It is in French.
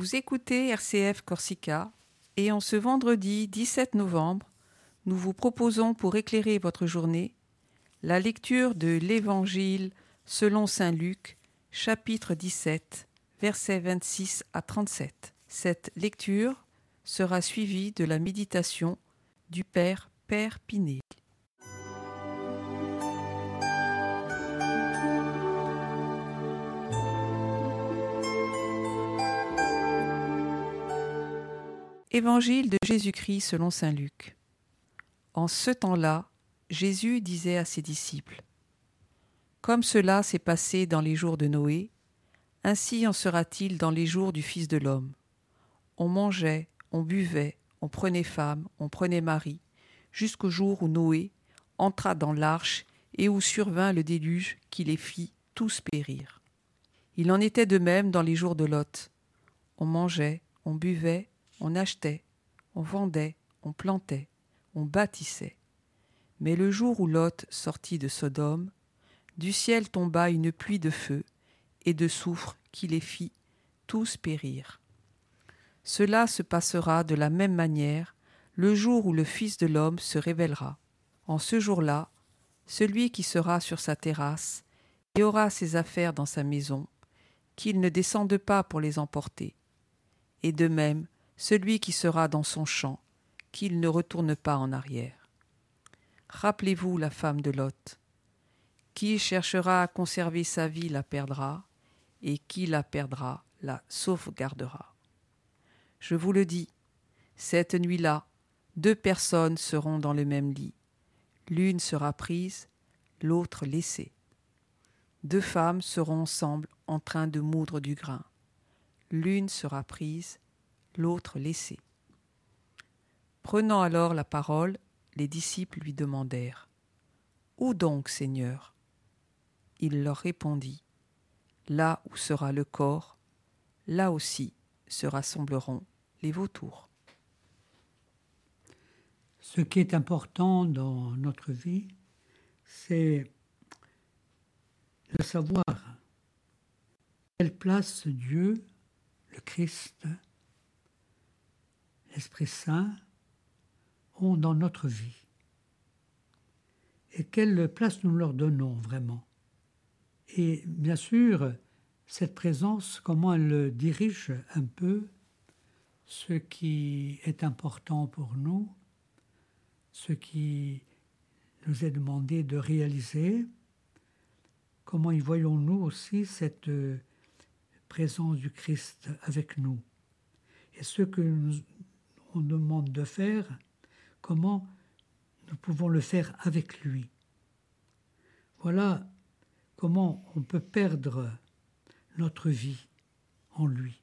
Vous écoutez RCF Corsica et en ce vendredi 17 novembre, nous vous proposons pour éclairer votre journée la lecture de l'Évangile selon Saint Luc, chapitre 17, versets 26 à 37. Cette lecture sera suivie de la méditation du Père Père Pinet. Évangile de Jésus-Christ selon Saint Luc. En ce temps-là, Jésus disait à ses disciples Comme cela s'est passé dans les jours de Noé, ainsi en sera-t-il dans les jours du Fils de l'homme. On mangeait, on buvait, on prenait femme, on prenait mari, jusqu'au jour où Noé entra dans l'arche et où survint le déluge qui les fit tous périr. Il en était de même dans les jours de Lot. On mangeait, on buvait, on achetait, on vendait, on plantait, on bâtissait. Mais le jour où Lot sortit de Sodome, du ciel tomba une pluie de feu et de soufre qui les fit tous périr. Cela se passera de la même manière le jour où le Fils de l'homme se révélera. En ce jour-là, celui qui sera sur sa terrasse et aura ses affaires dans sa maison, qu'il ne descende pas pour les emporter. Et de même, celui qui sera dans son champ, qu'il ne retourne pas en arrière. Rappelez-vous la femme de Lot. Qui cherchera à conserver sa vie la perdra, et qui la perdra la sauvegardera. Je vous le dis, cette nuit-là, deux personnes seront dans le même lit. L'une sera prise, l'autre laissée. Deux femmes seront ensemble en train de moudre du grain. L'une sera prise, l'autre laissé. Prenant alors la parole, les disciples lui demandèrent Où donc, Seigneur? Il leur répondit Là où sera le corps, là aussi se rassembleront les vautours. Ce qui est important dans notre vie, c'est de savoir quelle place Dieu, le Christ, l'Esprit Saint ont dans notre vie et quelle place nous leur donnons vraiment? Et bien sûr, cette présence, comment elle dirige un peu ce qui est important pour nous, ce qui nous est demandé de réaliser, comment y voyons-nous aussi cette présence du Christ avec nous? Et ce que nous, on demande de faire, comment nous pouvons le faire avec lui. Voilà comment on peut perdre notre vie en lui.